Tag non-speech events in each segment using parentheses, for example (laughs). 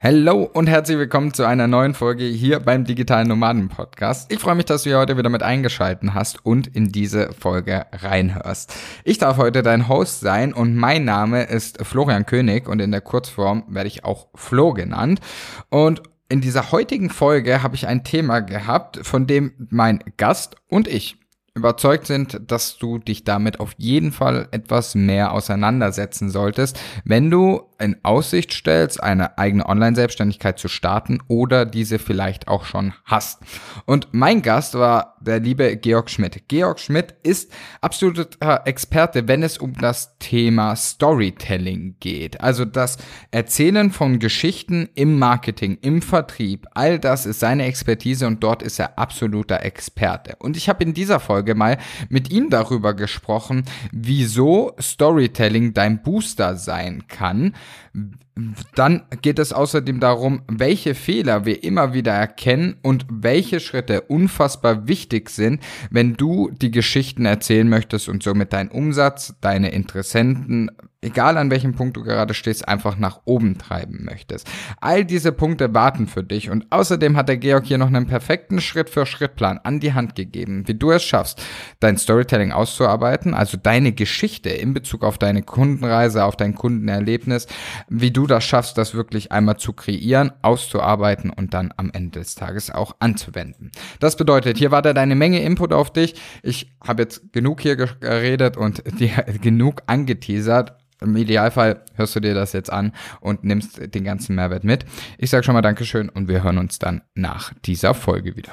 Hallo und herzlich willkommen zu einer neuen Folge hier beim Digitalen Nomaden Podcast. Ich freue mich, dass du hier heute wieder mit eingeschalten hast und in diese Folge reinhörst. Ich darf heute dein Host sein und mein Name ist Florian König und in der Kurzform werde ich auch Flo genannt. Und in dieser heutigen Folge habe ich ein Thema gehabt, von dem mein Gast und ich überzeugt sind, dass du dich damit auf jeden Fall etwas mehr auseinandersetzen solltest, wenn du in Aussicht stellst, eine eigene Online-Selbstständigkeit zu starten oder diese vielleicht auch schon hast. Und mein Gast war der liebe Georg Schmidt. Georg Schmidt ist absoluter Experte, wenn es um das Thema Storytelling geht. Also das Erzählen von Geschichten im Marketing, im Vertrieb, all das ist seine Expertise und dort ist er absoluter Experte. Und ich habe in dieser Folge mal mit ihm darüber gesprochen, wieso Storytelling dein Booster sein kann, dann geht es außerdem darum, welche Fehler wir immer wieder erkennen und welche Schritte unfassbar wichtig sind, wenn du die Geschichten erzählen möchtest und somit deinen Umsatz, deine Interessenten egal an welchem Punkt du gerade stehst, einfach nach oben treiben möchtest. All diese Punkte warten für dich und außerdem hat der Georg hier noch einen perfekten Schritt-für-Schritt-Plan an die Hand gegeben, wie du es schaffst, dein Storytelling auszuarbeiten, also deine Geschichte in Bezug auf deine Kundenreise, auf dein Kundenerlebnis, wie du das schaffst, das wirklich einmal zu kreieren, auszuarbeiten und dann am Ende des Tages auch anzuwenden. Das bedeutet, hier war da deine Menge Input auf dich. Ich habe jetzt genug hier geredet und dir (laughs) genug angeteasert. Im Idealfall hörst du dir das jetzt an und nimmst den ganzen Mehrwert mit. Ich sage schon mal Dankeschön und wir hören uns dann nach dieser Folge wieder.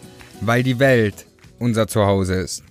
weil die Welt unser Zuhause ist.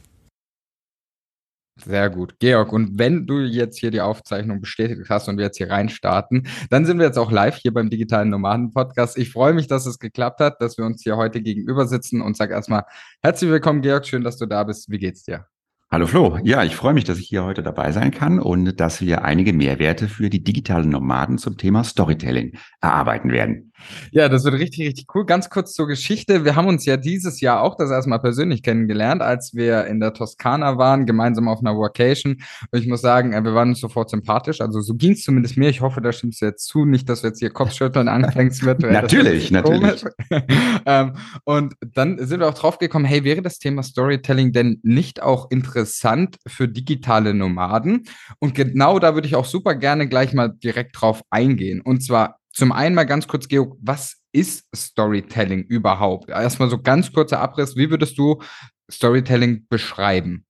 Sehr gut. Georg, und wenn du jetzt hier die Aufzeichnung bestätigt hast und wir jetzt hier reinstarten, dann sind wir jetzt auch live hier beim Digitalen Nomaden Podcast. Ich freue mich, dass es geklappt hat, dass wir uns hier heute gegenüber sitzen und sage erstmal herzlich willkommen, Georg. Schön, dass du da bist. Wie geht's dir? Hallo Flo, ja, ich freue mich, dass ich hier heute dabei sein kann und dass wir einige Mehrwerte für die digitalen Nomaden zum Thema Storytelling erarbeiten werden. Ja, das wird richtig, richtig cool. Ganz kurz zur Geschichte. Wir haben uns ja dieses Jahr auch das erstmal persönlich kennengelernt, als wir in der Toskana waren, gemeinsam auf einer Vacation. Und ich muss sagen, äh, wir waren uns sofort sympathisch. Also so ging es zumindest mir. Ich hoffe, da stimmst du jetzt zu. Nicht, dass du jetzt hier Kopfschütteln (laughs) anfängst mit. natürlich, natürlich. (laughs) ähm, und dann sind wir auch drauf gekommen, hey, wäre das Thema Storytelling denn nicht auch interessant für digitale Nomaden? Und genau da würde ich auch super gerne gleich mal direkt drauf eingehen. Und zwar zum einen mal ganz kurz, Georg, was ist Storytelling überhaupt? Erstmal so ganz kurzer Abriss. Wie würdest du Storytelling beschreiben?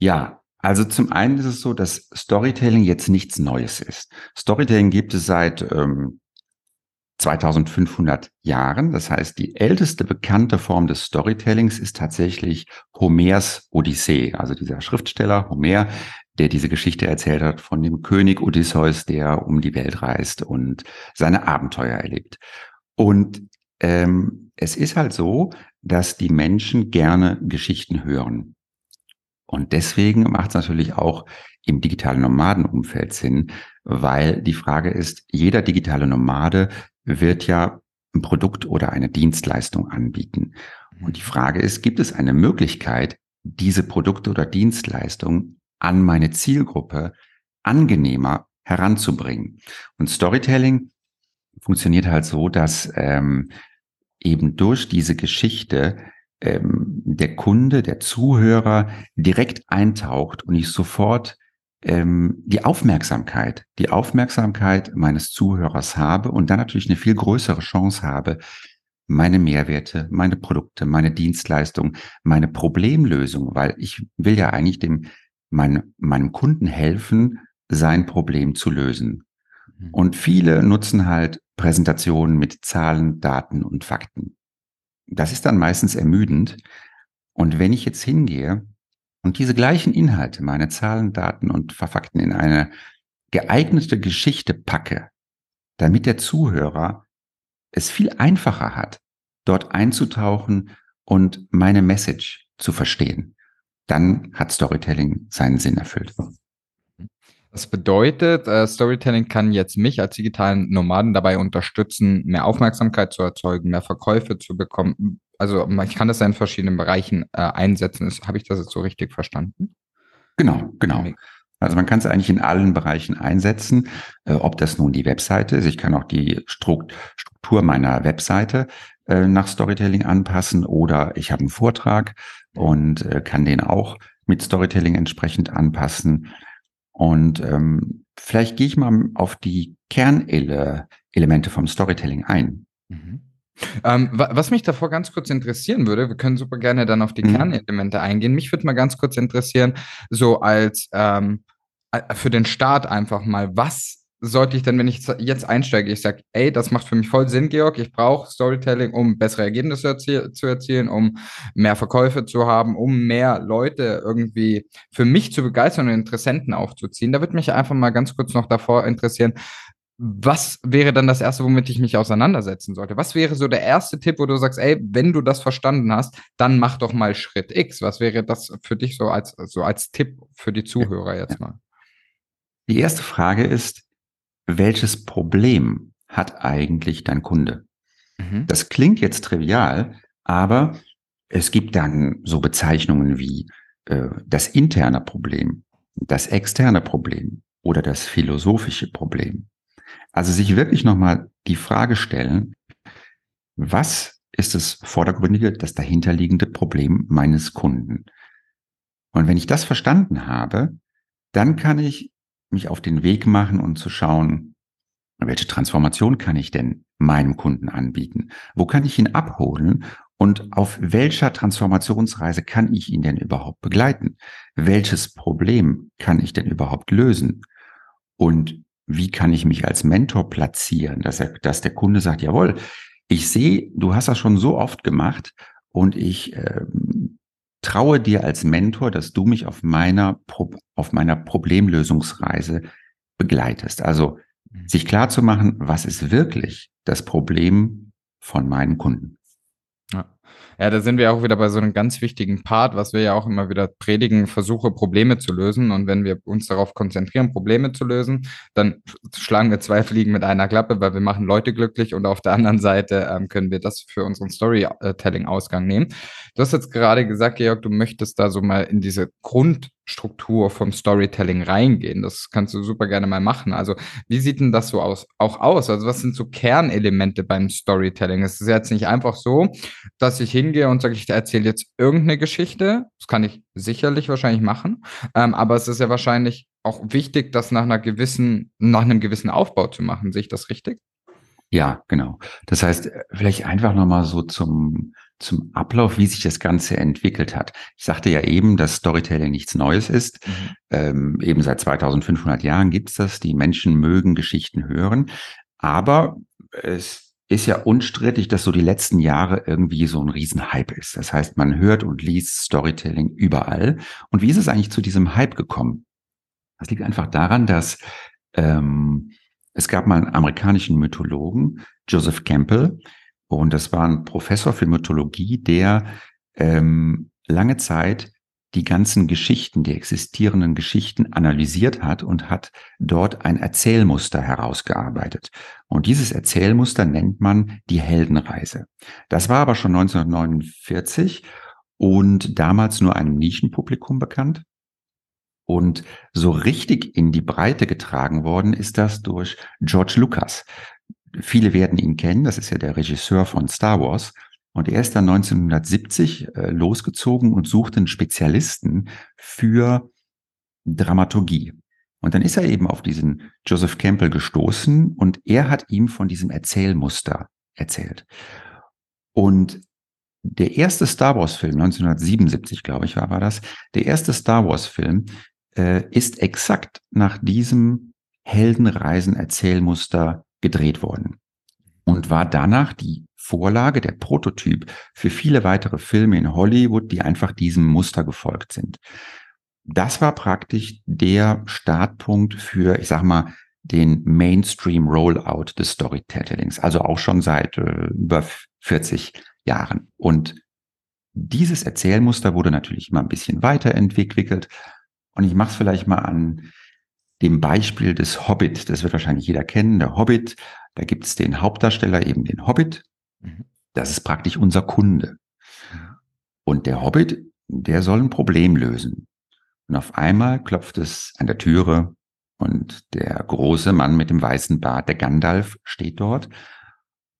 Ja, also zum einen ist es so, dass Storytelling jetzt nichts Neues ist. Storytelling gibt es seit ähm, 2500 Jahren. Das heißt, die älteste bekannte Form des Storytellings ist tatsächlich Homers Odyssee. Also dieser Schriftsteller Homer, der diese Geschichte erzählt hat von dem König Odysseus, der um die Welt reist und seine Abenteuer erlebt. Und ähm, es ist halt so, dass die Menschen gerne Geschichten hören. Und deswegen macht es natürlich auch im digitalen Nomadenumfeld Sinn, weil die Frage ist, jeder digitale Nomade wird ja ein Produkt oder eine Dienstleistung anbieten. Und die Frage ist, gibt es eine Möglichkeit, diese Produkte oder Dienstleistungen an meine Zielgruppe angenehmer heranzubringen. Und Storytelling funktioniert halt so, dass ähm, eben durch diese Geschichte ähm, der Kunde, der Zuhörer direkt eintaucht und ich sofort ähm, die Aufmerksamkeit, die Aufmerksamkeit meines Zuhörers habe und dann natürlich eine viel größere Chance habe, meine Mehrwerte, meine Produkte, meine Dienstleistung, meine Problemlösung, weil ich will ja eigentlich dem mein, meinem Kunden helfen, sein Problem zu lösen. Mhm. Und viele nutzen halt Präsentationen mit Zahlen, Daten und Fakten. Das ist dann meistens ermüdend. Und wenn ich jetzt hingehe und diese gleichen Inhalte, meine Zahlen, Daten und Fakten in eine geeignete Geschichte packe, damit der Zuhörer es viel einfacher hat, dort einzutauchen und meine Message zu verstehen, dann hat Storytelling seinen Sinn erfüllt. Das bedeutet, äh, Storytelling kann jetzt mich als digitalen Nomaden dabei unterstützen, mehr Aufmerksamkeit zu erzeugen, mehr Verkäufe zu bekommen. Also ich kann das ja in verschiedenen Bereichen äh, einsetzen. Habe ich das jetzt so richtig verstanden? Genau, genau. Also man kann es eigentlich in allen Bereichen einsetzen, äh, ob das nun die Webseite ist. Ich kann auch die Struktur meiner Webseite nach Storytelling anpassen oder ich habe einen Vortrag und äh, kann den auch mit Storytelling entsprechend anpassen. Und ähm, vielleicht gehe ich mal auf die Kernelemente vom Storytelling ein. Mhm. Ähm, was mich davor ganz kurz interessieren würde, wir können super gerne dann auf die mhm. Kernelemente eingehen. Mich würde mal ganz kurz interessieren, so als ähm, äh, für den Start einfach mal, was sollte ich denn, wenn ich jetzt einsteige, ich sage, ey, das macht für mich voll Sinn, Georg, ich brauche Storytelling, um bessere Ergebnisse erzie zu erzielen, um mehr Verkäufe zu haben, um mehr Leute irgendwie für mich zu begeistern und Interessenten aufzuziehen. Da würde mich einfach mal ganz kurz noch davor interessieren, was wäre dann das Erste, womit ich mich auseinandersetzen sollte? Was wäre so der erste Tipp, wo du sagst, ey, wenn du das verstanden hast, dann mach doch mal Schritt X. Was wäre das für dich so als, so als Tipp für die Zuhörer jetzt mal? Die erste Frage ist, welches Problem hat eigentlich dein Kunde? Mhm. Das klingt jetzt trivial, aber es gibt dann so Bezeichnungen wie äh, das interne Problem, das externe Problem oder das philosophische Problem. Also sich wirklich nochmal die Frage stellen, was ist das vordergründige, das dahinterliegende Problem meines Kunden? Und wenn ich das verstanden habe, dann kann ich mich auf den Weg machen und zu schauen, welche Transformation kann ich denn meinem Kunden anbieten? Wo kann ich ihn abholen? Und auf welcher Transformationsreise kann ich ihn denn überhaupt begleiten? Welches Problem kann ich denn überhaupt lösen? Und wie kann ich mich als Mentor platzieren, dass er, dass der Kunde sagt, jawohl, ich sehe, du hast das schon so oft gemacht und ich äh, traue dir als Mentor, dass du mich auf meiner, auf meiner Problemlösungsreise begleitest. Also mhm. sich klar zu machen, was ist wirklich das Problem von meinen Kunden. Ja. Da sind wir auch wieder bei so einem ganz wichtigen Part, was wir ja auch immer wieder predigen, versuche Probleme zu lösen. Und wenn wir uns darauf konzentrieren, Probleme zu lösen, dann schlagen wir zwei Fliegen mit einer Klappe, weil wir machen Leute glücklich und auf der anderen Seite ähm, können wir das für unseren Storytelling-Ausgang nehmen. Du hast jetzt gerade gesagt, Georg, du möchtest da so mal in diese Grund Struktur vom Storytelling reingehen. Das kannst du super gerne mal machen. Also, wie sieht denn das so aus, auch aus? Also, was sind so Kernelemente beim Storytelling? Es ist jetzt nicht einfach so, dass ich hingehe und sage, ich erzähle jetzt irgendeine Geschichte. Das kann ich sicherlich wahrscheinlich machen. Ähm, aber es ist ja wahrscheinlich auch wichtig, das nach einer gewissen, nach einem gewissen Aufbau zu machen. Sehe ich das richtig? Ja, genau. Das heißt, vielleicht einfach nochmal so zum, zum Ablauf, wie sich das Ganze entwickelt hat. Ich sagte ja eben, dass Storytelling nichts Neues ist. Mhm. Ähm, eben seit 2500 Jahren gibt's das. Die Menschen mögen Geschichten hören. Aber es ist ja unstrittig, dass so die letzten Jahre irgendwie so ein Riesenhype ist. Das heißt, man hört und liest Storytelling überall. Und wie ist es eigentlich zu diesem Hype gekommen? Das liegt einfach daran, dass ähm, es gab mal einen amerikanischen Mythologen, Joseph Campbell, und das war ein Professor für Mythologie, der ähm, lange Zeit die ganzen Geschichten, die existierenden Geschichten analysiert hat und hat dort ein Erzählmuster herausgearbeitet. Und dieses Erzählmuster nennt man die Heldenreise. Das war aber schon 1949 und damals nur einem Nischenpublikum bekannt. Und so richtig in die Breite getragen worden ist das durch George Lucas. Viele werden ihn kennen, das ist ja der Regisseur von Star Wars. Und er ist dann 1970 äh, losgezogen und suchte einen Spezialisten für Dramaturgie. Und dann ist er eben auf diesen Joseph Campbell gestoßen und er hat ihm von diesem Erzählmuster erzählt. Und der erste Star Wars Film, 1977, glaube ich, war, war das, der erste Star Wars Film äh, ist exakt nach diesem Heldenreisen-Erzählmuster gedreht worden und war danach die Vorlage, der Prototyp für viele weitere Filme in Hollywood, die einfach diesem Muster gefolgt sind. das war praktisch der Startpunkt für, ich sag mal, den Mainstream Rollout des Storytellings, also auch schon seit äh, über 40 Jahren. Und dieses Erzählmuster wurde natürlich immer ein bisschen weiterentwickelt. Und ich mache es vielleicht mal an dem Beispiel des Hobbit. Das wird wahrscheinlich jeder kennen. Der Hobbit, da gibt es den Hauptdarsteller, eben den Hobbit. Mhm. Das ist praktisch unser Kunde. Und der Hobbit, der soll ein Problem lösen. Und auf einmal klopft es an der Türe und der große Mann mit dem weißen Bart, der Gandalf, steht dort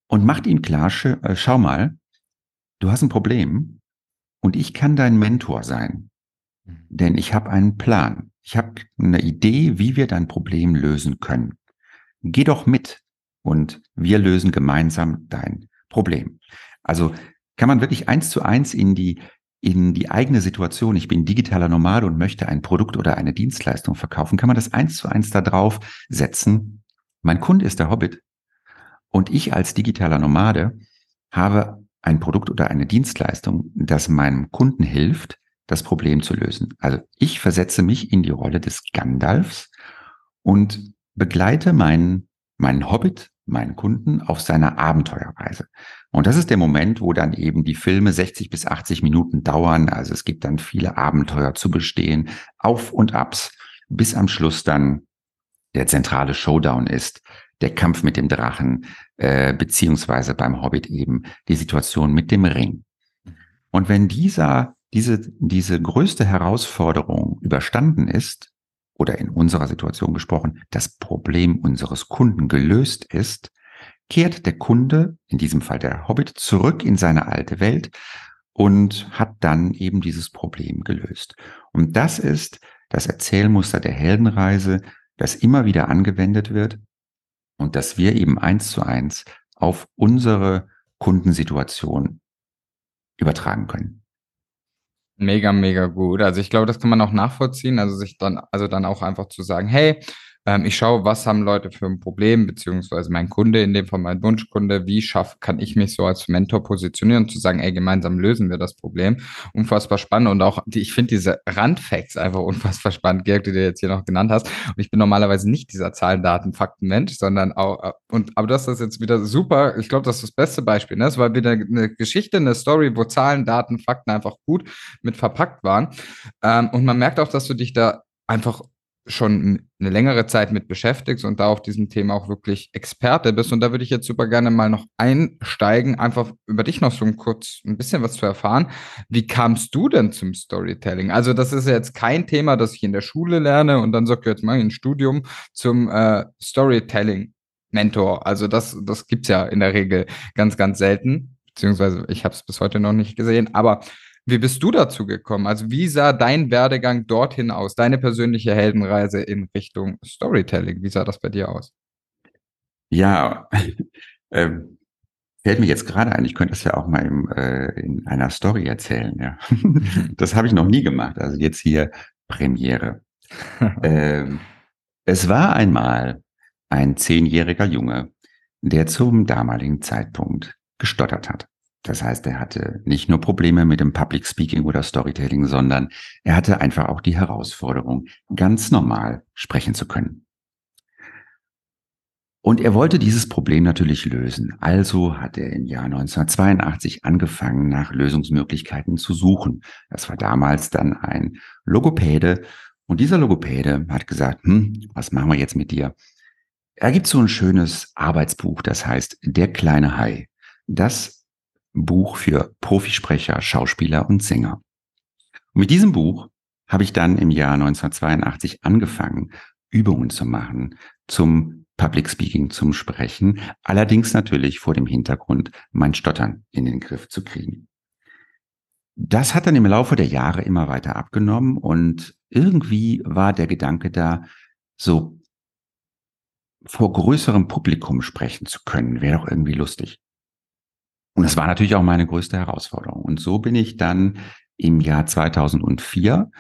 und macht ihm klar, äh, schau mal, du hast ein Problem und ich kann dein Mentor sein. Mhm. Denn ich habe einen Plan. Ich habe eine Idee, wie wir dein Problem lösen können. Geh doch mit und wir lösen gemeinsam dein Problem. Also kann man wirklich eins zu eins in die in die eigene Situation, ich bin digitaler Nomade und möchte ein Produkt oder eine Dienstleistung verkaufen, kann man das eins zu eins da drauf setzen. Mein Kunde ist der Hobbit und ich als digitaler Nomade habe ein Produkt oder eine Dienstleistung, das meinem Kunden hilft, das Problem zu lösen. Also ich versetze mich in die Rolle des Gandalfs und begleite meinen, meinen Hobbit meinen Kunden auf seiner Abenteuerreise. Und das ist der Moment, wo dann eben die Filme 60 bis 80 Minuten dauern. Also es gibt dann viele Abenteuer zu bestehen, Auf und Abs, bis am Schluss dann der zentrale Showdown ist, der Kampf mit dem Drachen, äh, beziehungsweise beim Hobbit eben die Situation mit dem Ring. Und wenn dieser, diese, diese größte Herausforderung überstanden ist, oder in unserer Situation gesprochen, das Problem unseres Kunden gelöst ist, kehrt der Kunde, in diesem Fall der Hobbit, zurück in seine alte Welt und hat dann eben dieses Problem gelöst. Und das ist das Erzählmuster der Heldenreise, das immer wieder angewendet wird und das wir eben eins zu eins auf unsere Kundensituation übertragen können. Mega, mega gut. Also ich glaube, das kann man auch nachvollziehen. Also sich dann, also dann auch einfach zu sagen, hey, ähm, ich schaue, was haben Leute für ein Problem, beziehungsweise mein Kunde, in dem Fall mein Wunschkunde, wie schaff, kann ich mich so als Mentor positionieren zu sagen, ey, gemeinsam lösen wir das Problem. Unfassbar spannend und auch, die, ich finde diese Randfacts einfach unfassbar spannend, Georg, die du jetzt hier noch genannt hast. Und ich bin normalerweise nicht dieser Zahlen, Daten, Fakten Mensch, sondern auch, äh, und, aber das ist jetzt wieder super. Ich glaube, das ist das beste Beispiel, ne? Das war wieder eine Geschichte, eine Story, wo Zahlen, Daten, Fakten einfach gut mit verpackt waren. Ähm, und man merkt auch, dass du dich da einfach schon eine längere Zeit mit beschäftigst und da auf diesem Thema auch wirklich Experte bist. Und da würde ich jetzt super gerne mal noch einsteigen, einfach über dich noch so kurz ein bisschen was zu erfahren. Wie kamst du denn zum Storytelling? Also das ist jetzt kein Thema, das ich in der Schule lerne und dann sag jetzt mal ein Studium zum äh, Storytelling. Mentor. Also das, das gibt's ja in der Regel ganz, ganz selten. Beziehungsweise ich habe es bis heute noch nicht gesehen. Aber wie bist du dazu gekommen? Also wie sah dein Werdegang dorthin aus? Deine persönliche Heldenreise in Richtung Storytelling? Wie sah das bei dir aus? Ja, (laughs) ähm, fällt mir jetzt gerade ein, ich könnte das ja auch mal im, äh, in einer Story erzählen. Ja. (laughs) das habe ich noch nie gemacht. Also jetzt hier Premiere. (laughs) ähm, es war einmal ein zehnjähriger Junge, der zum damaligen Zeitpunkt gestottert hat. Das heißt, er hatte nicht nur Probleme mit dem Public Speaking oder Storytelling, sondern er hatte einfach auch die Herausforderung, ganz normal sprechen zu können. Und er wollte dieses Problem natürlich lösen. Also hat er im Jahr 1982 angefangen, nach Lösungsmöglichkeiten zu suchen. Das war damals dann ein Logopäde. Und dieser Logopäde hat gesagt, hm, was machen wir jetzt mit dir? Er gibt so ein schönes Arbeitsbuch, das heißt Der kleine Hai. Das Buch für Profisprecher, Schauspieler und Sänger. Und mit diesem Buch habe ich dann im Jahr 1982 angefangen, Übungen zu machen zum Public Speaking, zum Sprechen, allerdings natürlich vor dem Hintergrund, mein Stottern in den Griff zu kriegen. Das hat dann im Laufe der Jahre immer weiter abgenommen und irgendwie war der Gedanke da, so vor größerem Publikum sprechen zu können, wäre doch irgendwie lustig. Und das war natürlich auch meine größte Herausforderung. Und so bin ich dann im Jahr 2004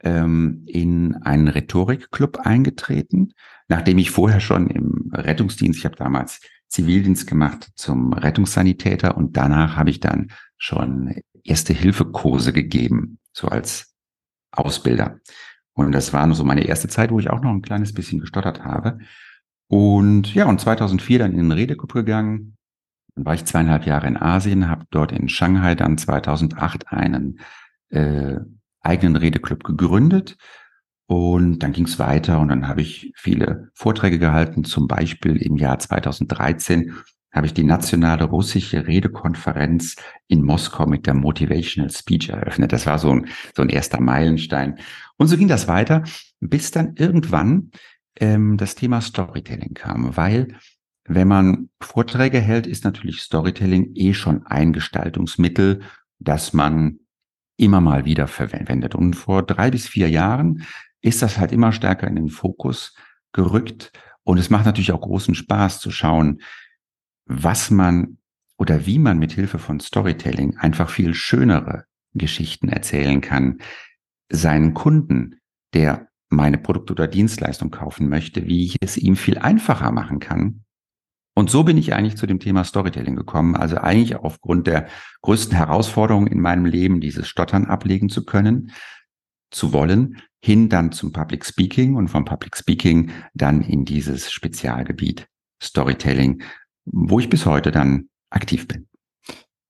ähm, in einen Rhetorikclub eingetreten, nachdem ich vorher schon im Rettungsdienst, ich habe damals Zivildienst gemacht zum Rettungssanitäter und danach habe ich dann schon erste Hilfekurse gegeben, so als Ausbilder. Und das war so meine erste Zeit, wo ich auch noch ein kleines bisschen gestottert habe. Und ja, und 2004 dann in den Redeclub gegangen. Dann war ich zweieinhalb Jahre in Asien, habe dort in Shanghai dann 2008 einen äh, eigenen Redeclub gegründet. Und dann ging es weiter und dann habe ich viele Vorträge gehalten. Zum Beispiel im Jahr 2013 habe ich die nationale russische Redekonferenz in Moskau mit der Motivational Speech eröffnet. Das war so ein, so ein erster Meilenstein. Und so ging das weiter, bis dann irgendwann ähm, das Thema Storytelling kam, weil wenn man Vorträge hält, ist natürlich Storytelling eh schon ein Gestaltungsmittel, das man immer mal wieder verwendet. Und vor drei bis vier Jahren ist das halt immer stärker in den Fokus gerückt. Und es macht natürlich auch großen Spaß zu schauen, was man oder wie man mit Hilfe von Storytelling einfach viel schönere Geschichten erzählen kann, seinen Kunden, der meine Produkte oder Dienstleistung kaufen möchte, wie ich es ihm viel einfacher machen kann. Und so bin ich eigentlich zu dem Thema Storytelling gekommen. Also eigentlich aufgrund der größten Herausforderung in meinem Leben, dieses Stottern ablegen zu können, zu wollen, hin dann zum Public Speaking und vom Public Speaking dann in dieses Spezialgebiet Storytelling, wo ich bis heute dann aktiv bin.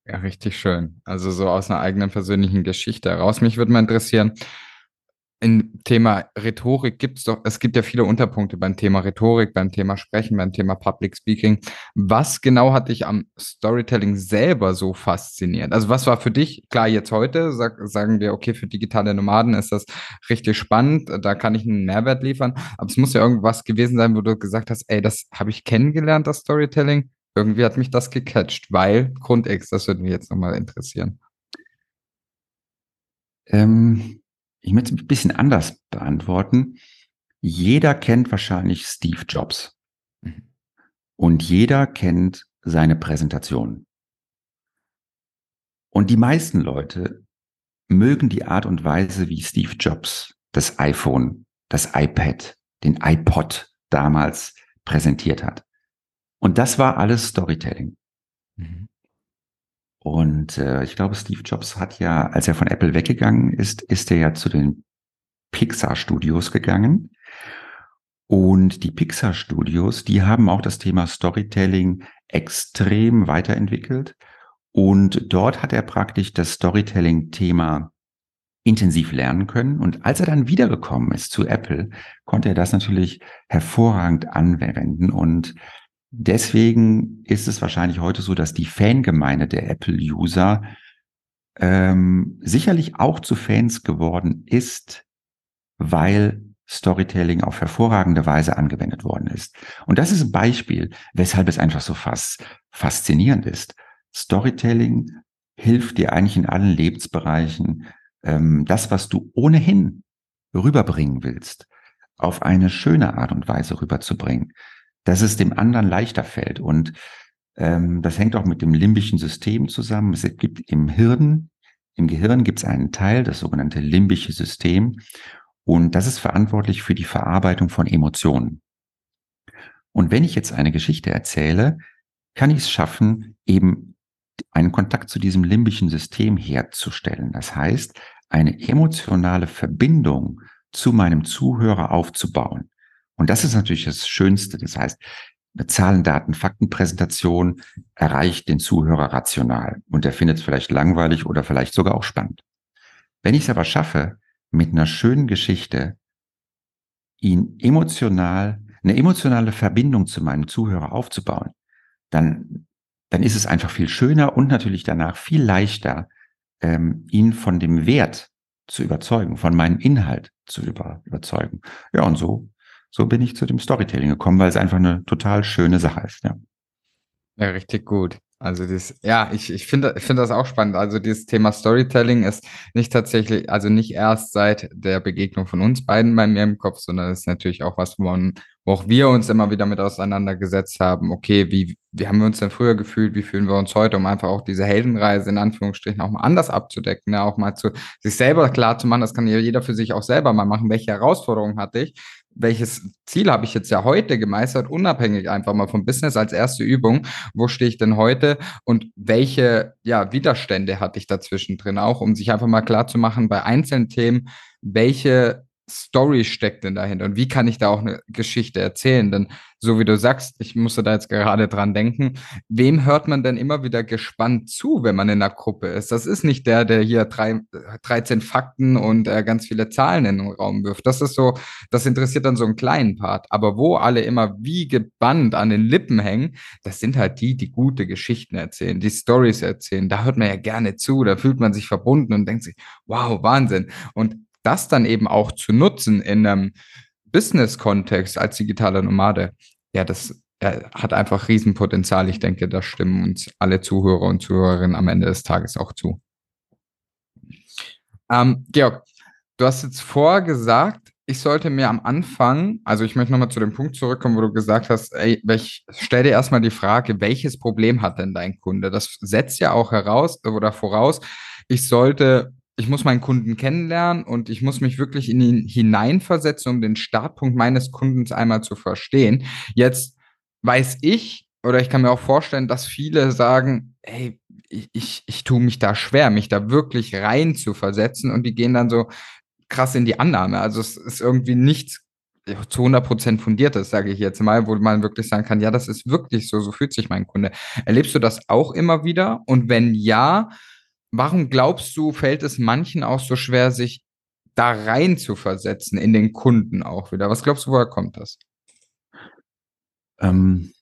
Ja, richtig schön. Also so aus einer eigenen persönlichen Geschichte heraus. Mich würde mal interessieren, im Thema Rhetorik gibt es doch, es gibt ja viele Unterpunkte beim Thema Rhetorik, beim Thema Sprechen, beim Thema Public Speaking. Was genau hat dich am Storytelling selber so fasziniert? Also was war für dich, klar, jetzt heute sag, sagen wir, okay, für digitale Nomaden ist das richtig spannend, da kann ich einen Mehrwert liefern, aber es muss ja irgendwas gewesen sein, wo du gesagt hast, ey, das habe ich kennengelernt, das Storytelling. Irgendwie hat mich das gecatcht, weil Grund X, das würde mich jetzt nochmal interessieren. Ähm ich möchte es ein bisschen anders beantworten. Jeder kennt wahrscheinlich Steve Jobs. Mhm. Und jeder kennt seine Präsentation. Und die meisten Leute mögen die Art und Weise, wie Steve Jobs das iPhone, das iPad, den iPod damals präsentiert hat. Und das war alles Storytelling. Mhm. Und äh, ich glaube, Steve Jobs hat ja, als er von Apple weggegangen ist, ist er ja zu den Pixar Studios gegangen. Und die Pixar Studios, die haben auch das Thema Storytelling extrem weiterentwickelt. Und dort hat er praktisch das Storytelling-Thema intensiv lernen können. Und als er dann wiedergekommen ist zu Apple, konnte er das natürlich hervorragend anwenden. Und Deswegen ist es wahrscheinlich heute so, dass die Fangemeinde der Apple-User ähm, sicherlich auch zu Fans geworden ist, weil Storytelling auf hervorragende Weise angewendet worden ist. Und das ist ein Beispiel, weshalb es einfach so fast faszinierend ist. Storytelling hilft dir eigentlich in allen Lebensbereichen, ähm, das, was du ohnehin rüberbringen willst, auf eine schöne Art und Weise rüberzubringen dass es dem anderen leichter fällt. Und ähm, das hängt auch mit dem limbischen System zusammen. Es gibt im Hirn, im Gehirn gibt es einen Teil, das sogenannte limbische System. Und das ist verantwortlich für die Verarbeitung von Emotionen. Und wenn ich jetzt eine Geschichte erzähle, kann ich es schaffen, eben einen Kontakt zu diesem limbischen System herzustellen. Das heißt, eine emotionale Verbindung zu meinem Zuhörer aufzubauen. Und das ist natürlich das Schönste. Das heißt, eine Zahlen, Daten, Faktenpräsentation erreicht den Zuhörer rational und er findet es vielleicht langweilig oder vielleicht sogar auch spannend. Wenn ich es aber schaffe, mit einer schönen Geschichte ihn emotional, eine emotionale Verbindung zu meinem Zuhörer aufzubauen, dann, dann ist es einfach viel schöner und natürlich danach viel leichter, ähm, ihn von dem Wert zu überzeugen, von meinem Inhalt zu über, überzeugen. Ja, und so so bin ich zu dem Storytelling gekommen, weil es einfach eine total schöne Sache ist. Ja, ja richtig gut. Also das, ja, ich, ich finde ich finde das auch spannend. Also dieses Thema Storytelling ist nicht tatsächlich, also nicht erst seit der Begegnung von uns beiden bei mir im Kopf, sondern ist natürlich auch was, wo, wo auch wir uns immer wieder mit auseinandergesetzt haben. Okay, wie, wie haben wir uns denn früher gefühlt? Wie fühlen wir uns heute, um einfach auch diese Heldenreise in Anführungsstrichen auch mal anders abzudecken, ne? auch mal zu sich selber klar zu machen. Das kann ja jeder für sich auch selber mal machen. Welche Herausforderungen hatte ich? Welches Ziel habe ich jetzt ja heute gemeistert, unabhängig einfach mal vom Business als erste Übung. Wo stehe ich denn heute und welche ja, Widerstände hatte ich dazwischen drin auch, um sich einfach mal klar zu machen, bei einzelnen Themen welche Story steckt denn dahinter und wie kann ich da auch eine Geschichte erzählen? Denn so wie du sagst, ich musste da jetzt gerade dran denken, wem hört man denn immer wieder gespannt zu, wenn man in einer Gruppe ist? Das ist nicht der, der hier drei, 13 Fakten und äh, ganz viele Zahlen in den Raum wirft. Das ist so, das interessiert dann so einen kleinen Part. Aber wo alle immer wie gebannt an den Lippen hängen, das sind halt die, die gute Geschichten erzählen, die Stories erzählen. Da hört man ja gerne zu, da fühlt man sich verbunden und denkt sich, wow, Wahnsinn. Und das dann eben auch zu nutzen in einem Business-Kontext als digitaler Nomade, ja, das ja, hat einfach Riesenpotenzial. Ich denke, da stimmen uns alle Zuhörer und Zuhörerinnen am Ende des Tages auch zu. Ähm, Georg, du hast jetzt vorher gesagt, ich sollte mir am Anfang, also ich möchte nochmal zu dem Punkt zurückkommen, wo du gesagt hast, ey, ich stell dir erstmal die Frage, welches Problem hat denn dein Kunde? Das setzt ja auch heraus oder voraus, ich sollte ich muss meinen Kunden kennenlernen und ich muss mich wirklich in ihn hineinversetzen, um den Startpunkt meines Kundens einmal zu verstehen. Jetzt weiß ich oder ich kann mir auch vorstellen, dass viele sagen, hey, ich, ich, ich tue mich da schwer, mich da wirklich rein zu versetzen und die gehen dann so krass in die Annahme. Also es ist irgendwie nichts zu 100 Prozent fundiertes, sage ich jetzt mal, wo man wirklich sagen kann, ja, das ist wirklich so, so fühlt sich mein Kunde. Erlebst du das auch immer wieder? Und wenn ja, Warum glaubst du, fällt es manchen auch so schwer, sich da rein zu versetzen in den Kunden auch wieder? Was glaubst du, woher kommt das? Ähm,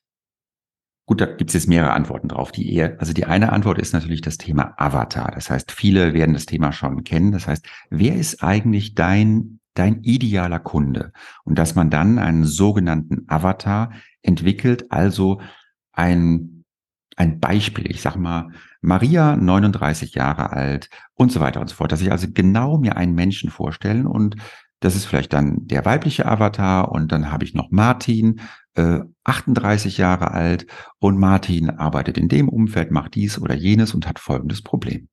gut, da gibt es jetzt mehrere Antworten drauf. Die eher, also die eine Antwort ist natürlich das Thema Avatar. Das heißt, viele werden das Thema schon kennen. Das heißt, wer ist eigentlich dein dein idealer Kunde und dass man dann einen sogenannten Avatar entwickelt, also ein ein Beispiel. Ich sag mal, Maria, 39 Jahre alt und so weiter und so fort. Dass ich also genau mir einen Menschen vorstellen und das ist vielleicht dann der weibliche Avatar und dann habe ich noch Martin, äh, 38 Jahre alt und Martin arbeitet in dem Umfeld, macht dies oder jenes und hat folgendes Problem.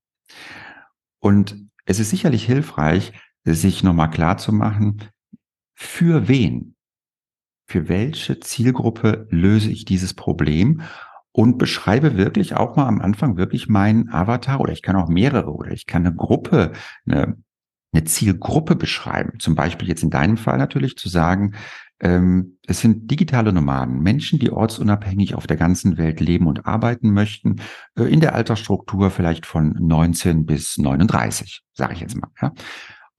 Und es ist sicherlich hilfreich, sich nochmal klar zu machen, für wen, für welche Zielgruppe löse ich dieses Problem und beschreibe wirklich auch mal am Anfang wirklich meinen Avatar oder ich kann auch mehrere oder ich kann eine Gruppe, eine, eine Zielgruppe beschreiben. Zum Beispiel jetzt in deinem Fall natürlich zu sagen, ähm, es sind digitale Nomaden, Menschen, die ortsunabhängig auf der ganzen Welt leben und arbeiten möchten, äh, in der Altersstruktur vielleicht von 19 bis 39, sage ich jetzt mal. Ja?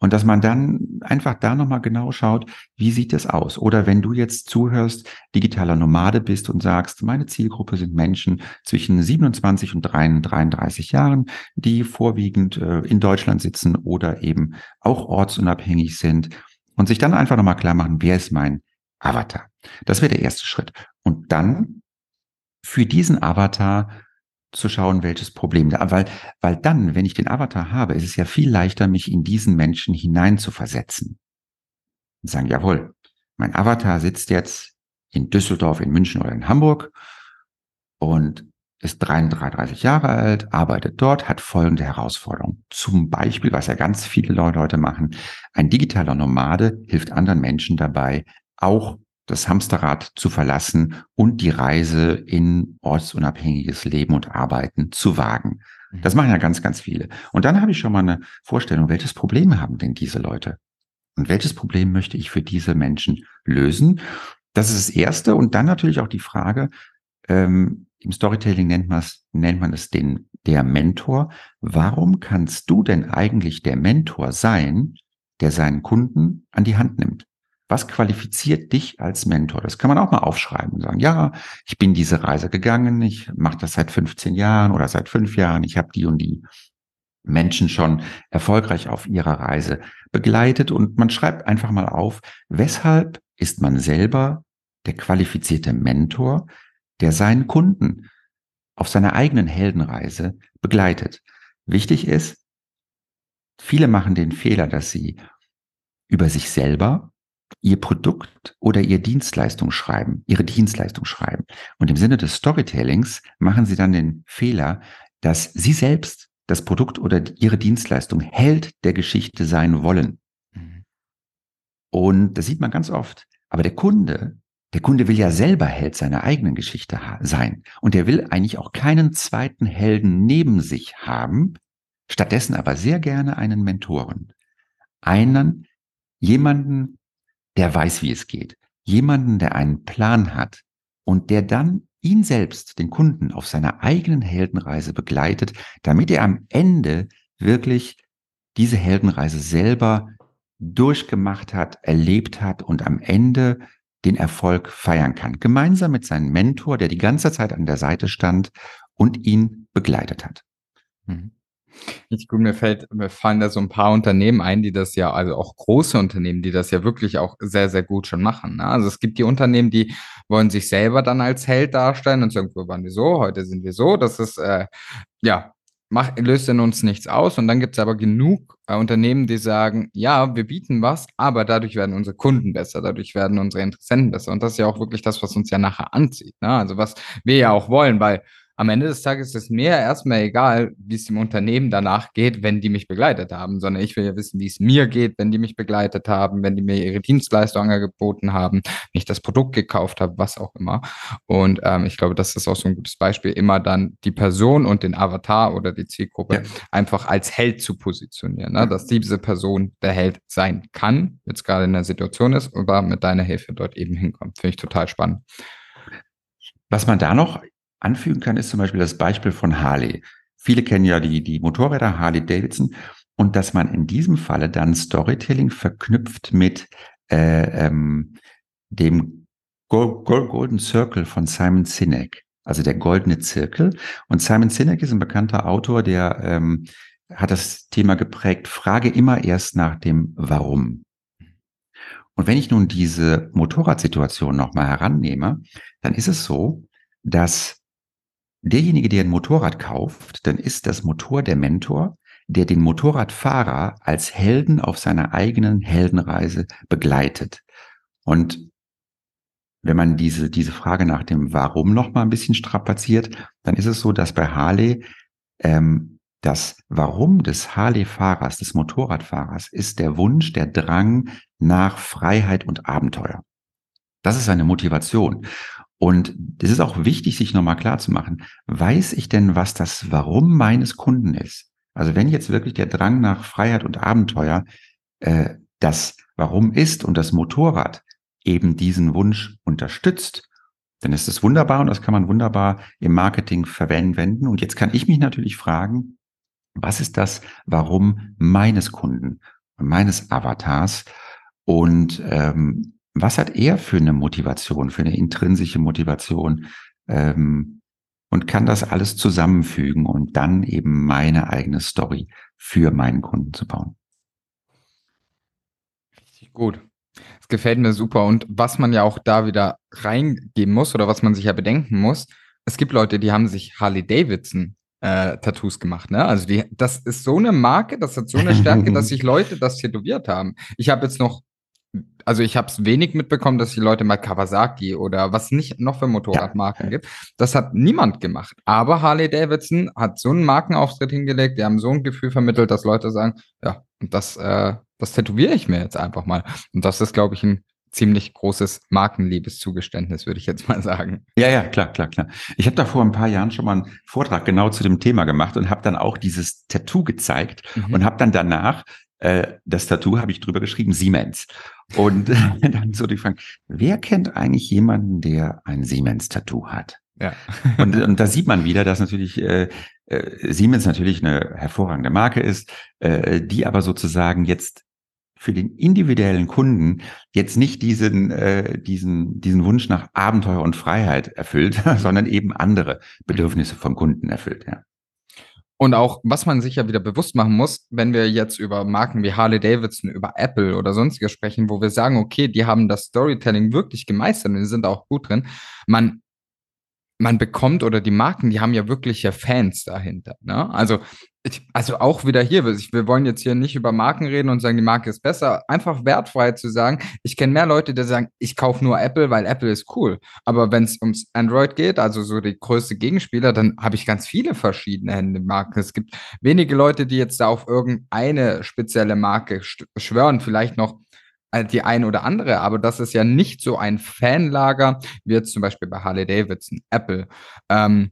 Und dass man dann einfach da nochmal genau schaut, wie sieht es aus? Oder wenn du jetzt zuhörst, digitaler Nomade bist und sagst, meine Zielgruppe sind Menschen zwischen 27 und 33 Jahren, die vorwiegend äh, in Deutschland sitzen oder eben auch ortsunabhängig sind und sich dann einfach nochmal klar machen, wer ist mein Avatar? Das wäre der erste Schritt. Und dann für diesen Avatar zu schauen, welches Problem da, weil, weil dann, wenn ich den Avatar habe, ist es ja viel leichter, mich in diesen Menschen hinein zu versetzen. Und sagen, jawohl, mein Avatar sitzt jetzt in Düsseldorf, in München oder in Hamburg und ist 33 Jahre alt, arbeitet dort, hat folgende Herausforderung. Zum Beispiel, was ja ganz viele Leute heute machen, ein digitaler Nomade hilft anderen Menschen dabei, auch das Hamsterrad zu verlassen und die Reise in ortsunabhängiges Leben und Arbeiten zu wagen. Mhm. Das machen ja ganz, ganz viele. Und dann habe ich schon mal eine Vorstellung, welches Problem haben denn diese Leute? Und welches Problem möchte ich für diese Menschen lösen? Das ist das Erste. Und dann natürlich auch die Frage, ähm, im Storytelling nennt man es, nennt man es den, der Mentor. Warum kannst du denn eigentlich der Mentor sein, der seinen Kunden an die Hand nimmt? Was qualifiziert dich als Mentor? Das kann man auch mal aufschreiben und sagen, ja, ich bin diese Reise gegangen, ich mache das seit 15 Jahren oder seit fünf Jahren, ich habe die und die Menschen schon erfolgreich auf ihrer Reise begleitet und man schreibt einfach mal auf, weshalb ist man selber der qualifizierte Mentor, der seinen Kunden auf seiner eigenen Heldenreise begleitet. Wichtig ist, viele machen den Fehler, dass sie über sich selber ihr Produkt oder ihr Dienstleistung schreiben, ihre Dienstleistung schreiben. Und im Sinne des Storytellings machen sie dann den Fehler, dass sie selbst das Produkt oder ihre Dienstleistung Held der Geschichte sein wollen. Mhm. Und das sieht man ganz oft. Aber der Kunde, der Kunde will ja selber Held seiner eigenen Geschichte sein. Und der will eigentlich auch keinen zweiten Helden neben sich haben, stattdessen aber sehr gerne einen Mentoren. einen, jemanden, der weiß, wie es geht, jemanden, der einen Plan hat und der dann ihn selbst, den Kunden, auf seiner eigenen Heldenreise begleitet, damit er am Ende wirklich diese Heldenreise selber durchgemacht hat, erlebt hat und am Ende den Erfolg feiern kann. Gemeinsam mit seinem Mentor, der die ganze Zeit an der Seite stand und ihn begleitet hat. Mhm. Nicht gut, mir fällt, mir fallen da so ein paar Unternehmen ein, die das ja, also auch große Unternehmen, die das ja wirklich auch sehr, sehr gut schon machen. Ne? Also es gibt die Unternehmen, die wollen sich selber dann als Held darstellen und sagen, wir waren wir so, heute sind wir so. Das ist, äh, ja, macht, löst in uns nichts aus. Und dann gibt es aber genug äh, Unternehmen, die sagen, ja, wir bieten was, aber dadurch werden unsere Kunden besser, dadurch werden unsere Interessenten besser. Und das ist ja auch wirklich das, was uns ja nachher anzieht. Ne? Also was wir ja auch wollen, weil am Ende des Tages ist mir erstmal egal, wie es dem Unternehmen danach geht, wenn die mich begleitet haben, sondern ich will ja wissen, wie es mir geht, wenn die mich begleitet haben, wenn die mir ihre Dienstleistung angeboten haben, wenn ich das Produkt gekauft habe, was auch immer. Und ähm, ich glaube, das ist auch so ein gutes Beispiel, immer dann die Person und den Avatar oder die Zielgruppe ja. einfach als Held zu positionieren, ne? dass diese Person der Held sein kann, jetzt gerade in der Situation ist, aber mit deiner Hilfe dort eben hinkommt. Finde ich total spannend. Was man da noch anfügen kann, ist zum Beispiel das Beispiel von Harley. Viele kennen ja die, die Motorräder Harley Davidson und dass man in diesem Falle dann Storytelling verknüpft mit äh, ähm, dem Golden Circle von Simon Sinek, also der goldene Zirkel. Und Simon Sinek ist ein bekannter Autor, der ähm, hat das Thema geprägt, frage immer erst nach dem Warum. Und wenn ich nun diese Motorradsituation nochmal herannehme, dann ist es so, dass derjenige, der ein Motorrad kauft, dann ist das Motor der Mentor, der den Motorradfahrer als Helden auf seiner eigenen Heldenreise begleitet. Und wenn man diese, diese Frage nach dem Warum noch mal ein bisschen strapaziert, dann ist es so, dass bei Harley ähm, das Warum des Harley-Fahrers, des Motorradfahrers, ist der Wunsch, der Drang nach Freiheit und Abenteuer. Das ist seine Motivation. Und es ist auch wichtig, sich nochmal klar zu machen, weiß ich denn, was das Warum meines Kunden ist? Also wenn jetzt wirklich der Drang nach Freiheit und Abenteuer äh, das Warum ist und das Motorrad eben diesen Wunsch unterstützt, dann ist es wunderbar und das kann man wunderbar im Marketing verwenden. Und jetzt kann ich mich natürlich fragen, was ist das Warum meines Kunden, meines Avatars? Und ähm, was hat er für eine Motivation, für eine intrinsische Motivation? Ähm, und kann das alles zusammenfügen und dann eben meine eigene Story für meinen Kunden zu bauen. Richtig gut. Es gefällt mir super. Und was man ja auch da wieder reingeben muss oder was man sich ja bedenken muss, es gibt Leute, die haben sich Harley Davidson äh, Tattoos gemacht. Ne? Also die, das ist so eine Marke, das hat so eine Stärke, dass (laughs) sich Leute das tätowiert haben. Ich habe jetzt noch also ich habe es wenig mitbekommen, dass die Leute mal Kawasaki oder was nicht noch für Motorradmarken ja. gibt. Das hat niemand gemacht. Aber Harley Davidson hat so einen Markenauftritt hingelegt, die haben so ein Gefühl vermittelt, dass Leute sagen, ja, das, äh, das tätowiere ich mir jetzt einfach mal. Und das ist, glaube ich, ein ziemlich großes Markenliebeszugeständnis, würde ich jetzt mal sagen. Ja, ja, klar, klar, klar. Ich habe da vor ein paar Jahren schon mal einen Vortrag genau zu dem Thema gemacht und habe dann auch dieses Tattoo gezeigt mhm. und habe dann danach äh, das Tattoo habe ich drüber geschrieben, Siemens. Und (laughs) dann so die Frage, wer kennt eigentlich jemanden, der ein Siemens-Tattoo hat? Ja. und, (laughs) und da sieht man wieder, dass natürlich äh, äh, Siemens natürlich eine hervorragende Marke ist, äh, die aber sozusagen jetzt für den individuellen Kunden jetzt nicht diesen, äh, diesen, diesen Wunsch nach Abenteuer und Freiheit erfüllt, (laughs) sondern eben andere Bedürfnisse vom Kunden erfüllt. Ja. Und auch, was man sich ja wieder bewusst machen muss, wenn wir jetzt über Marken wie Harley Davidson, über Apple oder sonstiges sprechen, wo wir sagen, okay, die haben das Storytelling wirklich gemeistert und sind auch gut drin. Man man bekommt oder die Marken, die haben ja wirkliche Fans dahinter. Ne? Also, ich, also auch wieder hier, wir wollen jetzt hier nicht über Marken reden und sagen, die Marke ist besser. Einfach wertfrei zu sagen, ich kenne mehr Leute, die sagen, ich kaufe nur Apple, weil Apple ist cool. Aber wenn es ums Android geht, also so die größte Gegenspieler, dann habe ich ganz viele verschiedene Marken. Es gibt wenige Leute, die jetzt da auf irgendeine spezielle Marke schwören, vielleicht noch die ein oder andere, aber das ist ja nicht so ein Fanlager wie jetzt zum Beispiel bei Harley Davidson, Apple. Ähm,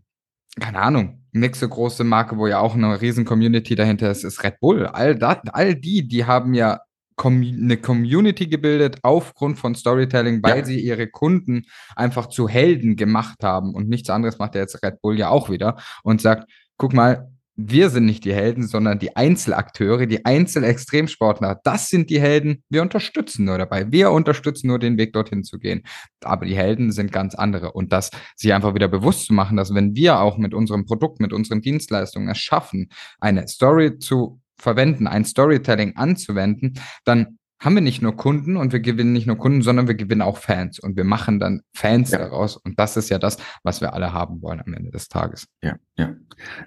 keine Ahnung, nächste große Marke, wo ja auch eine riesen Community dahinter ist, ist Red Bull. All, das, all die, die haben ja eine Community gebildet aufgrund von Storytelling, weil ja. sie ihre Kunden einfach zu Helden gemacht haben. Und nichts anderes macht ja jetzt Red Bull ja auch wieder und sagt, guck mal, wir sind nicht die Helden, sondern die Einzelakteure, die Einzelextremsportler. Das sind die Helden. Wir unterstützen nur dabei. Wir unterstützen nur den Weg dorthin zu gehen. Aber die Helden sind ganz andere. Und das sich einfach wieder bewusst zu machen, dass wenn wir auch mit unserem Produkt, mit unseren Dienstleistungen es schaffen, eine Story zu verwenden, ein Storytelling anzuwenden, dann haben wir nicht nur Kunden und wir gewinnen nicht nur Kunden, sondern wir gewinnen auch Fans und wir machen dann Fans ja. daraus. Und das ist ja das, was wir alle haben wollen am Ende des Tages. Ja, ja.